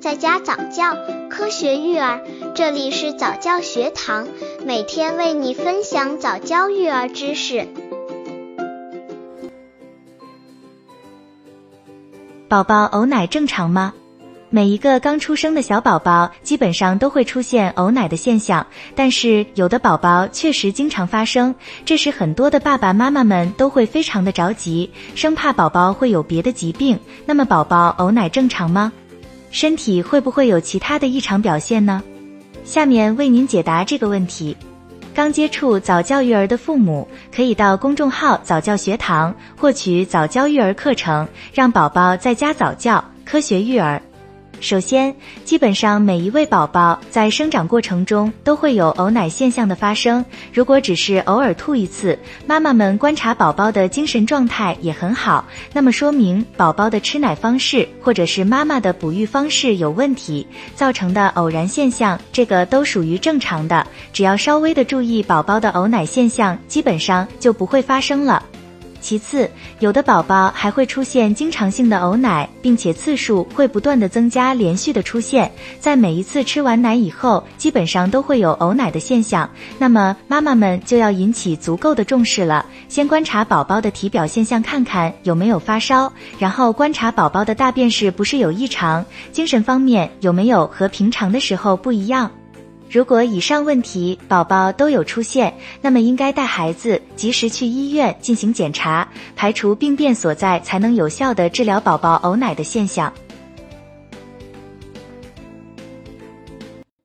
在家早教，科学育儿，这里是早教学堂，每天为你分享早教育儿知识。宝宝呕奶正常吗？每一个刚出生的小宝宝基本上都会出现呕奶的现象，但是有的宝宝确实经常发生，这时很多的爸爸妈妈们都会非常的着急，生怕宝宝会有别的疾病。那么宝宝呕奶正常吗？身体会不会有其他的异常表现呢？下面为您解答这个问题。刚接触早教育儿的父母，可以到公众号早教学堂获取早教育儿课程，让宝宝在家早教，科学育儿。首先，基本上每一位宝宝在生长过程中都会有呕奶现象的发生。如果只是偶尔吐一次，妈妈们观察宝宝的精神状态也很好，那么说明宝宝的吃奶方式或者是妈妈的哺育方式有问题造成的偶然现象，这个都属于正常的。只要稍微的注意宝宝的呕奶现象，基本上就不会发生了。其次，有的宝宝还会出现经常性的呕奶，并且次数会不断的增加，连续的出现在每一次吃完奶以后，基本上都会有呕奶的现象。那么妈妈们就要引起足够的重视了，先观察宝宝的体表现象，看看有没有发烧，然后观察宝宝的大便是不是有异常，精神方面有没有和平常的时候不一样。如果以上问题宝宝都有出现，那么应该带孩子及时去医院进行检查，排除病变所在，才能有效的治疗宝宝呕奶的现象。